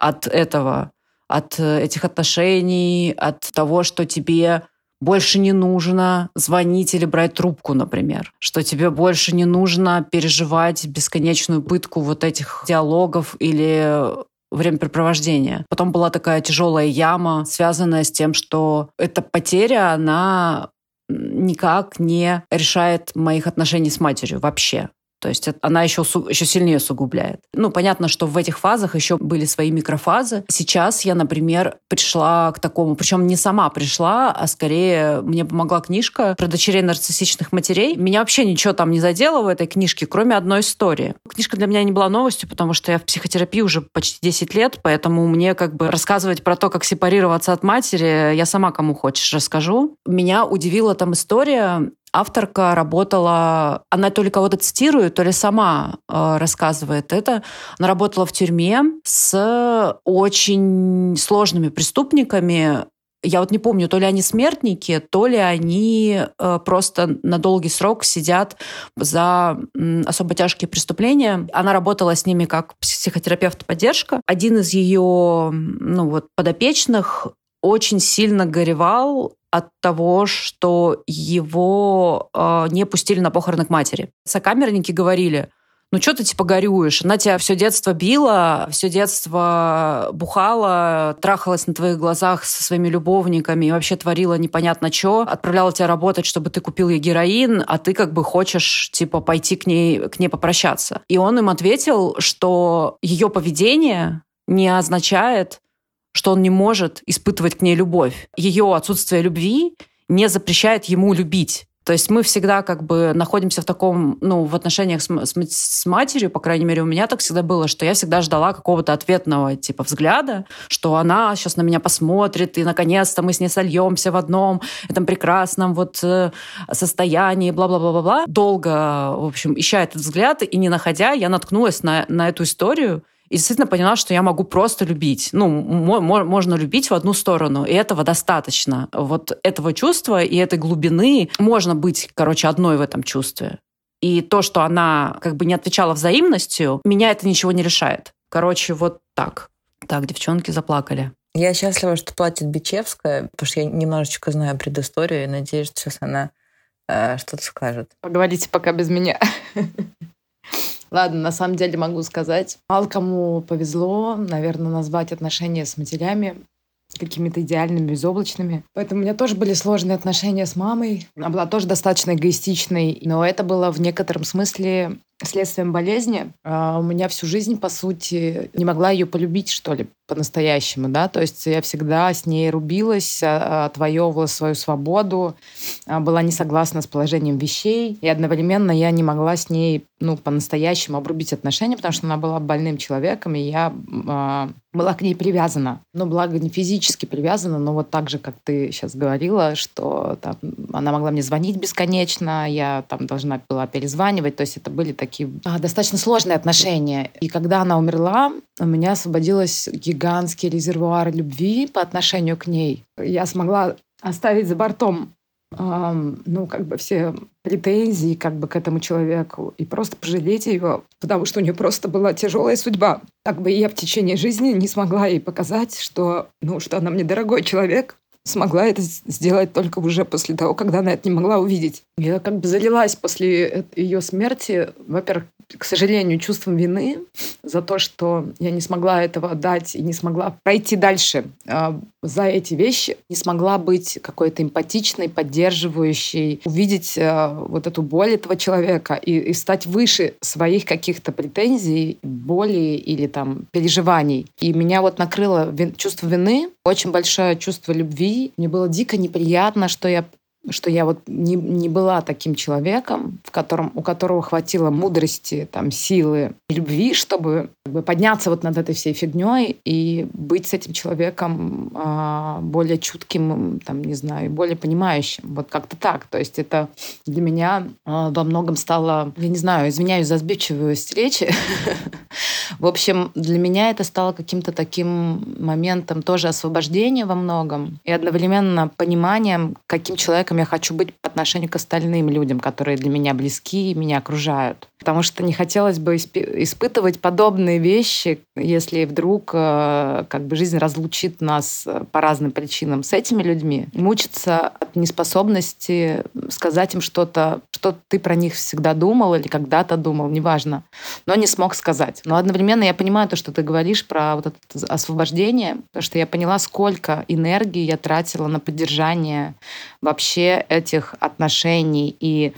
от этого, от этих отношений, от того, что тебе больше не нужно звонить или брать трубку, например, что тебе больше не нужно переживать бесконечную пытку вот этих диалогов или времяпрепровождения. Потом была такая тяжелая яма, связанная с тем, что эта потеря, она никак не решает моих отношений с матерью вообще. То есть она еще, еще сильнее усугубляет. Ну, понятно, что в этих фазах еще были свои микрофазы. Сейчас я, например, пришла к такому, причем не сама пришла, а скорее мне помогла книжка про дочерей нарциссичных матерей. Меня вообще ничего там не задело в этой книжке, кроме одной истории. Книжка для меня не была новостью, потому что я в психотерапии уже почти 10 лет, поэтому мне как бы рассказывать про то, как сепарироваться от матери, я сама кому хочешь расскажу. Меня удивила там история авторка работала, она то ли кого-то цитирует, то ли сама э, рассказывает это. Она работала в тюрьме с очень сложными преступниками, я вот не помню, то ли они смертники, то ли они э, просто на долгий срок сидят за э, особо тяжкие преступления. Она работала с ними как психотерапевт-поддержка. Один из ее ну, вот, подопечных очень сильно горевал от того, что его э, не пустили на похороны к матери. Сокамерники говорили, ну что ты типа горюешь? Она тебя все детство била, все детство бухала, трахалась на твоих глазах со своими любовниками и вообще творила непонятно что, отправляла тебя работать, чтобы ты купил ей героин, а ты как бы хочешь типа пойти к ней, к ней попрощаться. И он им ответил, что ее поведение не означает, что он не может испытывать к ней любовь. Ее отсутствие любви не запрещает ему любить. То есть мы всегда как бы находимся в таком, ну, в отношениях с, с, с матерью, по крайней мере, у меня так всегда было, что я всегда ждала какого-то ответного типа взгляда, что она сейчас на меня посмотрит, и наконец-то мы с ней сольемся в одном этом прекрасном вот э, состоянии, бла-бла-бла-бла-бла. Долго, в общем, ища этот взгляд, и не находя, я наткнулась на, на эту историю, и действительно поняла, что я могу просто любить. Ну, можно любить в одну сторону, и этого достаточно. Вот этого чувства и этой глубины можно быть, короче, одной в этом чувстве. И то, что она как бы не отвечала взаимностью, меня это ничего не решает. Короче, вот так. Так, девчонки заплакали. Я счастлива, что платит Бичевская, потому что я немножечко знаю предысторию и надеюсь, что сейчас она э, что-то скажет. Поговорите пока без меня. <laughs> Ладно, на самом деле могу сказать, мало кому повезло, наверное, назвать отношения с матерями какими-то идеальными, безоблачными. Поэтому у меня тоже были сложные отношения с мамой. Она была тоже достаточно эгоистичной, но это было в некотором смысле следствием болезни. А у меня всю жизнь, по сути, не могла ее полюбить, что ли, по-настоящему, да, то есть я всегда с ней рубилась, а, отвоевывала свою свободу, а, была не согласна с положением вещей, и одновременно я не могла с ней, ну, по-настоящему обрубить отношения, потому что она была больным человеком, и я была к ней привязана. Но благо не физически привязана, но вот так же, как ты сейчас говорила, что там, она могла мне звонить бесконечно, я там должна была перезванивать, то есть это были такие а, достаточно сложные отношения. И когда она умерла, у меня освободилась гигантский резервуар любви по отношению к ней. Я смогла оставить за бортом эм, ну, как бы все претензии как бы к этому человеку и просто пожалеть ее, потому что у нее просто была тяжелая судьба. Как бы я в течение жизни не смогла ей показать, что, ну, что она мне дорогой человек, смогла это сделать только уже после того, когда она это не могла увидеть. Я как бы залилась после ее смерти, во-первых, к сожалению, чувством вины за то, что я не смогла этого отдать и не смогла пройти дальше э, за эти вещи, не смогла быть какой-то эмпатичной, поддерживающей, увидеть э, вот эту боль этого человека и, и стать выше своих каких-то претензий, боли или там переживаний. И меня вот накрыло вин, чувство вины, очень большое чувство любви. Мне было дико неприятно, что я что я вот не, не была таким человеком, в котором, у которого хватило мудрости, там, силы, любви, чтобы как бы, подняться вот над этой всей фигней и быть с этим человеком э, более чутким, там, не знаю, более понимающим. Вот как-то так. То есть это для меня э, во многом стало, я не знаю, извиняюсь за сбивчивость речи. <laughs> В общем, для меня это стало каким-то таким моментом тоже освобождения во многом и одновременно пониманием, каким человеком я хочу быть по отношению к остальным людям, которые для меня близки и меня окружают. Потому что не хотелось бы испытывать подобные вещи, если вдруг э, как бы жизнь разлучит нас э, по разным причинам с этими людьми. Мучиться от неспособности сказать им что-то, что ты про них всегда думал или когда-то думал, неважно, но не смог сказать. Но одновременно я понимаю то, что ты говоришь про вот это освобождение, потому что я поняла, сколько энергии я тратила на поддержание вообще этих отношений и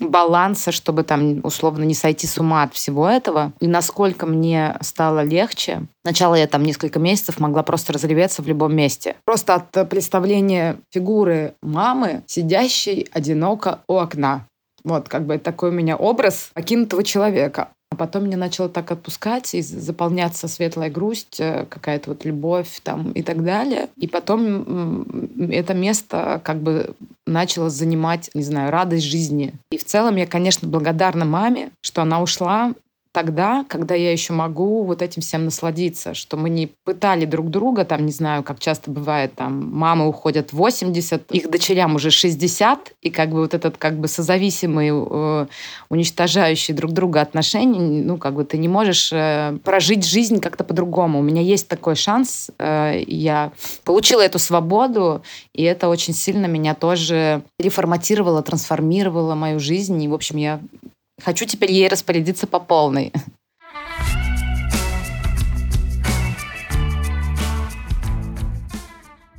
баланса, чтобы там условно не сойти с ума от всего этого. И насколько мне стало легче. Сначала я там несколько месяцев могла просто разреветься в любом месте. Просто от представления фигуры мамы, сидящей одиноко у окна. Вот, как бы такой у меня образ покинутого человека. А потом мне начало так отпускать и заполняться светлая грусть, э, какая-то вот любовь там и так далее. И потом это место как бы начало занимать, не знаю, радость жизни. И в целом я, конечно, благодарна маме, что она ушла тогда, когда я еще могу вот этим всем насладиться, что мы не пытали друг друга, там, не знаю, как часто бывает, там, мамы уходят в 80, их дочерям уже 60, и как бы вот этот как бы созависимый, э, уничтожающий друг друга отношения, ну, как бы ты не можешь э, прожить жизнь как-то по-другому. У меня есть такой шанс, э, я получила эту свободу, и это очень сильно меня тоже реформатировало, трансформировало мою жизнь, и, в общем, я Хочу теперь ей распорядиться по полной.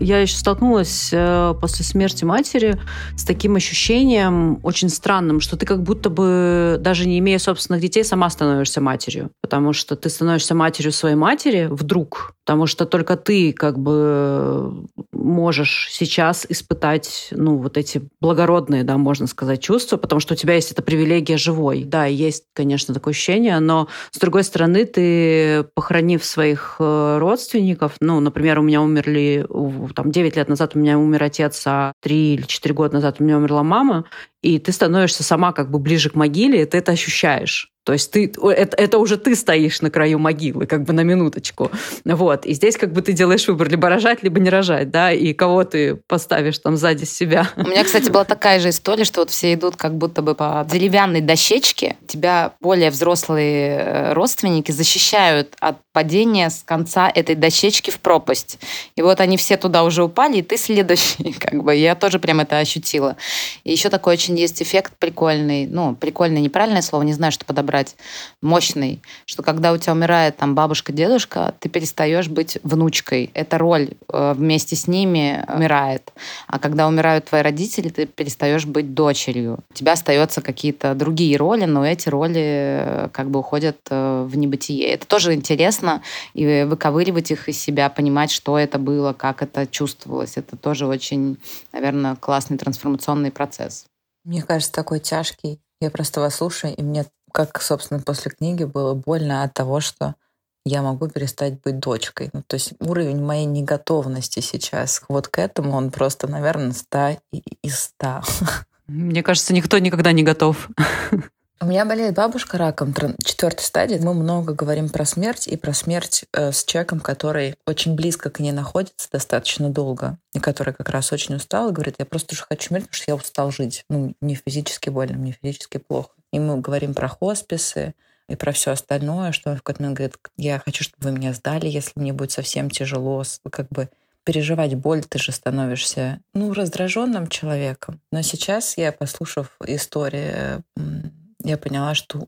Я еще столкнулась э, после смерти матери с таким ощущением очень странным, что ты как будто бы, даже не имея собственных детей, сама становишься матерью. Потому что ты становишься матерью своей матери вдруг, потому что только ты как бы можешь сейчас испытать, ну, вот эти благородные, да, можно сказать, чувства, потому что у тебя есть эта привилегия живой. Да, есть, конечно, такое ощущение, но, с другой стороны, ты, похоронив своих э, родственников, ну, например, у меня умерли, там, 9 лет назад у меня умер отец, а 3 или 4 года назад у меня умерла мама, и ты становишься сама как бы ближе к могиле, и ты это ощущаешь. То есть ты, это, это уже ты стоишь на краю могилы, как бы на минуточку. Вот. И здесь как бы ты делаешь выбор, либо рожать, либо не рожать, да, и кого ты поставишь там сзади себя. У меня, кстати, была такая же история, что вот все идут как будто бы по деревянной дощечке. Тебя более взрослые э, родственники защищают от падения с конца этой дощечки в пропасть. И вот они все туда уже упали, и ты следующий, <laughs> как бы. Я тоже прям это ощутила. И еще такой очень есть эффект прикольный, ну, прикольный, неправильное слово, не знаю, что подобрать брать мощный, что когда у тебя умирает там бабушка, дедушка, ты перестаешь быть внучкой. Эта роль э, вместе с ними умирает. А когда умирают твои родители, ты перестаешь быть дочерью. У тебя остаются какие-то другие роли, но эти роли э, как бы уходят э, в небытие. Это тоже интересно, и выковыривать их из себя, понимать, что это было, как это чувствовалось. Это тоже очень, наверное, классный трансформационный процесс. Мне кажется, такой тяжкий. Я просто вас слушаю, и мне как, собственно, после книги было больно от того, что я могу перестать быть дочкой. Ну, то есть уровень моей неготовности сейчас вот к этому, он просто, наверное, 100 из 100. Мне кажется, никто никогда не готов. У меня болеет бабушка раком четвертой стадии. Мы много говорим про смерть и про смерть э, с человеком, который очень близко к ней находится достаточно долго, и который как раз очень устал и говорит, я просто уже хочу умереть, потому что я устал жить. Ну, не физически больно, мне физически плохо. И мы говорим про хосписы и про все остальное, что он в какой-то момент говорит, я хочу, чтобы вы меня сдали, если мне будет совсем тяжело, как бы переживать боль, ты же становишься, ну, раздраженным человеком. Но сейчас я, послушав истории, я поняла, что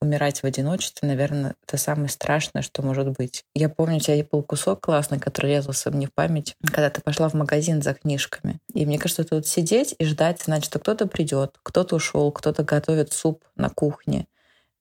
умирать в одиночестве, наверное, это самое страшное, что может быть. Я помню, у тебя был кусок классный, который резался мне в память, когда ты пошла в магазин за книжками. И мне кажется, тут сидеть и ждать, значит, что кто-то придет, кто-то ушел, кто-то готовит суп на кухне.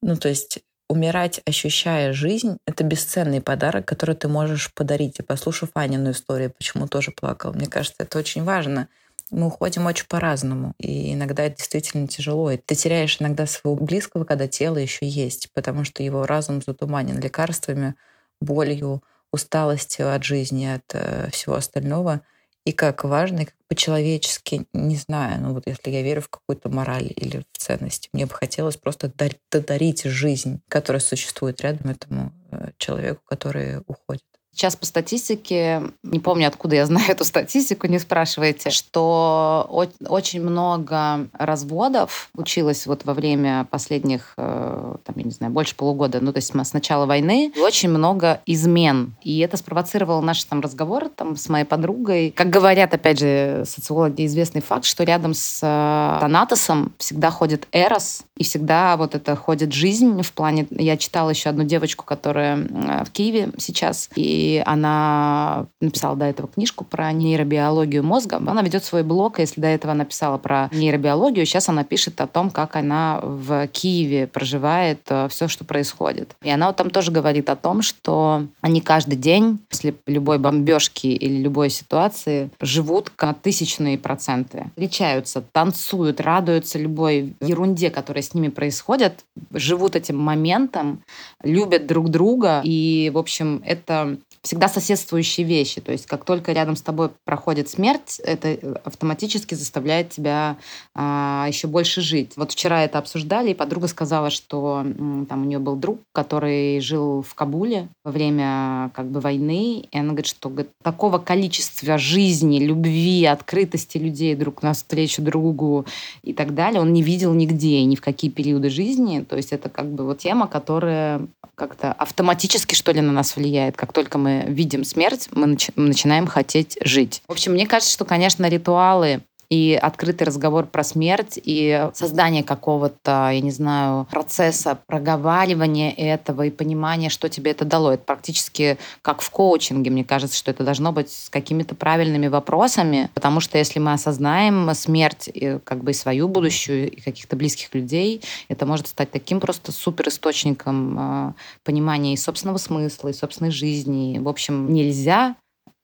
Ну, то есть умирать, ощущая жизнь, это бесценный подарок, который ты можешь подарить. И послушав Анину историю, почему тоже плакал, мне кажется, это очень важно мы уходим очень по-разному. И иногда это действительно тяжело. И ты теряешь иногда своего близкого, когда тело еще есть, потому что его разум затуманен лекарствами, болью, усталостью от жизни, от э, всего остального. И как важно, и как по-человечески, не знаю, ну вот если я верю в какую-то мораль или в ценности, мне бы хотелось просто додарить жизнь, которая существует рядом этому э, человеку, который уходит. Сейчас по статистике, не помню, откуда я знаю <laughs> эту статистику, не спрашивайте, что очень много разводов училось вот во время последних, э, там, я не знаю, больше полугода, ну, то есть с начала войны, очень много измен. И это спровоцировало наш там разговор там, с моей подругой. Как говорят, опять же, социологи, известный факт, что рядом с э, Танатосом всегда ходит Эрос, и всегда вот это ходит жизнь в плане... Я читала еще одну девочку, которая э, в Киеве сейчас, и она написала до этого книжку про нейробиологию мозга. Она ведет свой блог, если до этого она писала про нейробиологию, сейчас она пишет о том, как она в Киеве проживает э, все, что происходит. И она вот там тоже говорит о том, что они каждый день после любой бомбежки или любой ситуации живут на тысячные проценты. Встречаются, танцуют, радуются любой ерунде, которая с ними происходит, живут этим моментом, любят друг друга. И, в общем, это всегда соседствующие вещи. То есть как только рядом с тобой проходит смерть, это э, автоматически заставляет тебя а, еще больше жить. Вот вчера это обсуждали, и подруга сказала, что там у нее был друг, который жил в Кабуле во время как бы войны, и она говорит, что говорит, такого количества жизни, любви, открытости людей друг навстречу другу и так далее он не видел нигде, ни в какие периоды жизни. То есть это как бы вот тема, которая как-то автоматически, что ли, на нас влияет. Как только мы видим смерть, мы, мы начинаем хотеть жить. В общем, мне кажется, что, конечно, ритуалы и открытый разговор про смерть, и создание какого-то, я не знаю, процесса проговаривания этого и понимания, что тебе это дало. Это практически как в коучинге. Мне кажется, что это должно быть с какими-то правильными вопросами, потому что если мы осознаем смерть, и как бы и свою будущую, и каких-то близких людей, это может стать таким просто супер источником э, понимания и собственного смысла, и собственной жизни. В общем, нельзя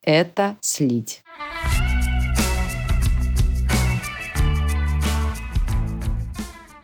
это слить.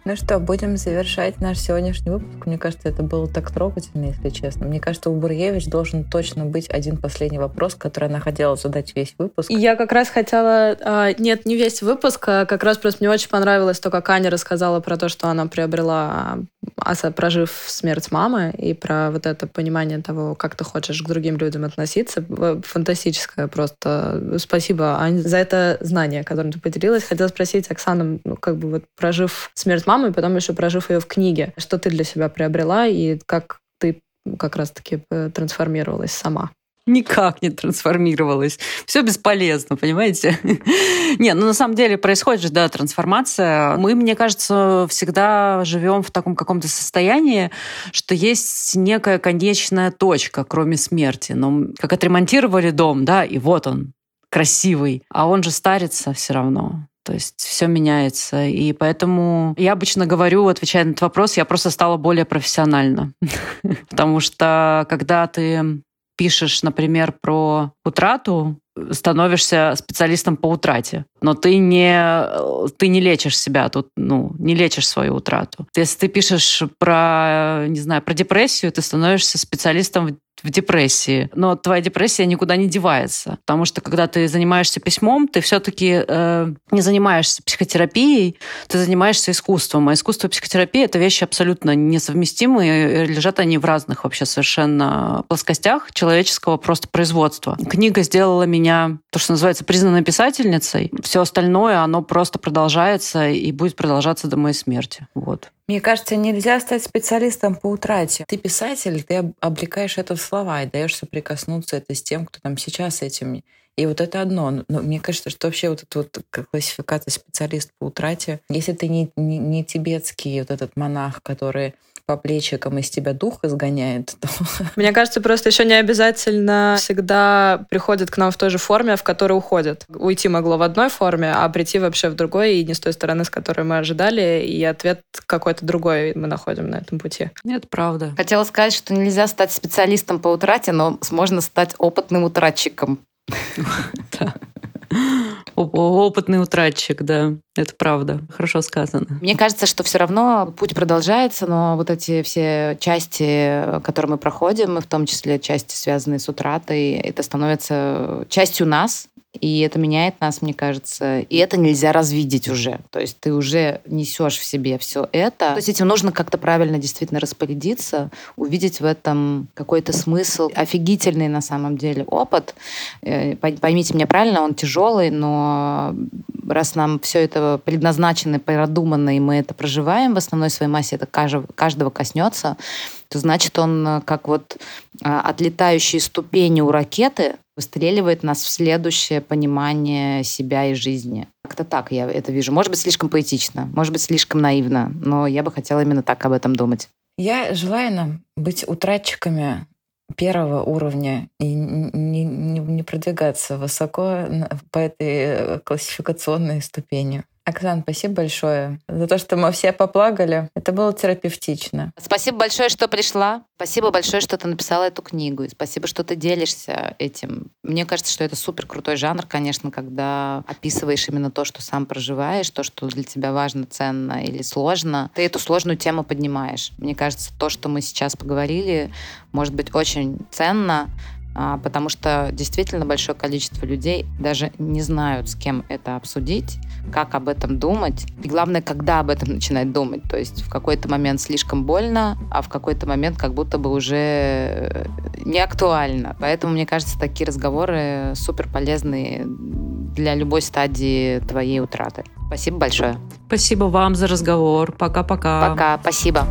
Ну что, будем завершать наш сегодняшний выпуск. Мне кажется, это было так трогательно, если честно. Мне кажется, у Бурьевич должен точно быть один последний вопрос, который она хотела задать весь выпуск. Я как раз хотела... А, нет, не весь выпуск, а как раз просто мне очень понравилось то, как Аня рассказала про то, что она приобрела, а, прожив смерть мамы, и про вот это понимание того, как ты хочешь к другим людям относиться. Фантастическое просто. Спасибо, Ань, за это знание, которым ты поделилась. Хотела спросить, Оксана, ну, как бы вот прожив смерть мамы, и потом еще прожив ее в книге. Что ты для себя приобрела и как ты как раз-таки э, трансформировалась сама? Никак не трансформировалась. Все бесполезно, понимаете? <laughs> Не, ну на самом деле происходит же, да, трансформация. Мы, мне кажется, всегда живем в таком каком-то состоянии, что есть некая конечная точка, кроме смерти. Но как отремонтировали дом, да, и вот он, красивый, а он же старится все равно. То есть все меняется. И поэтому я обычно говорю, отвечая на этот вопрос, я просто стала более профессиональна. <laughs> Потому что когда ты пишешь, например, про утрату, становишься специалистом по утрате, но ты не, ты не лечишь себя тут, ну, не лечишь свою утрату. Если ты пишешь про, не знаю, про депрессию, ты становишься специалистом в депрессии. Но твоя депрессия никуда не девается. Потому что когда ты занимаешься письмом, ты все-таки э, не занимаешься психотерапией, ты занимаешься искусством. А искусство и психотерапия — это вещи абсолютно несовместимые. Лежат они в разных вообще совершенно плоскостях человеческого просто производства. Книга сделала меня, то, что называется, признанной писательницей. Все остальное, оно просто продолжается и будет продолжаться до моей смерти. Вот. Мне кажется, нельзя стать специалистом по утрате. Ты писатель, ты облекаешь это в слова и даешь соприкоснуться это с тем, кто там сейчас этим. И вот это одно. Но мне кажется, что вообще вот эта вот классификация специалист по утрате, если ты не, не, не тибетский вот этот монах, который по плечикам из тебя дух изгоняет, <laughs> то... Мне кажется, просто еще не обязательно всегда приходит к нам в той же форме, в которой уходит. Уйти могло в одной форме, а прийти вообще в другой, и не с той стороны, с которой мы ожидали, и ответ какой-то другой мы находим на этом пути. Нет, правда. Хотела сказать, что нельзя стать специалистом по утрате, но можно стать опытным утратчиком. <laughs> Опытный утратчик, да. Это правда. Хорошо сказано. Мне кажется, что все равно путь продолжается, но вот эти все части, которые мы проходим, и в том числе части, связанные с утратой, это становится частью нас, и это меняет нас, мне кажется. И это нельзя развидеть уже. То есть ты уже несешь в себе все это. То есть этим нужно как-то правильно действительно распорядиться, увидеть в этом какой-то смысл. Офигительный на самом деле опыт. Э, поймите меня правильно, он тяжелый, но раз нам все это предназначено, продумано, и мы это проживаем в основной своей массе, это каждого, каждого коснется, то значит он э, как вот а, отлетающие ступени у ракеты выстреливает нас в следующее понимание себя и жизни. Как-то так я это вижу. Может быть, слишком поэтично, может быть, слишком наивно, но я бы хотела именно так об этом думать. Я желаю нам быть утратчиками первого уровня и не, не, не продвигаться высоко по этой классификационной ступени. Оксан, спасибо большое за то, что мы все поплакали. Это было терапевтично. Спасибо большое, что пришла. Спасибо большое, что ты написала эту книгу. И спасибо, что ты делишься этим. Мне кажется, что это супер крутой жанр, конечно, когда описываешь именно то, что сам проживаешь, то, что для тебя важно, ценно или сложно. Ты эту сложную тему поднимаешь. Мне кажется, то, что мы сейчас поговорили, может быть очень ценно потому что действительно большое количество людей даже не знают, с кем это обсудить, как об этом думать, и главное, когда об этом начинать думать. То есть в какой-то момент слишком больно, а в какой-то момент как будто бы уже э, не актуально. Поэтому, мне кажется, такие разговоры супер полезные для любой стадии твоей утраты. Спасибо большое. Спасибо вам за разговор. Пока-пока. Пока. Спасибо.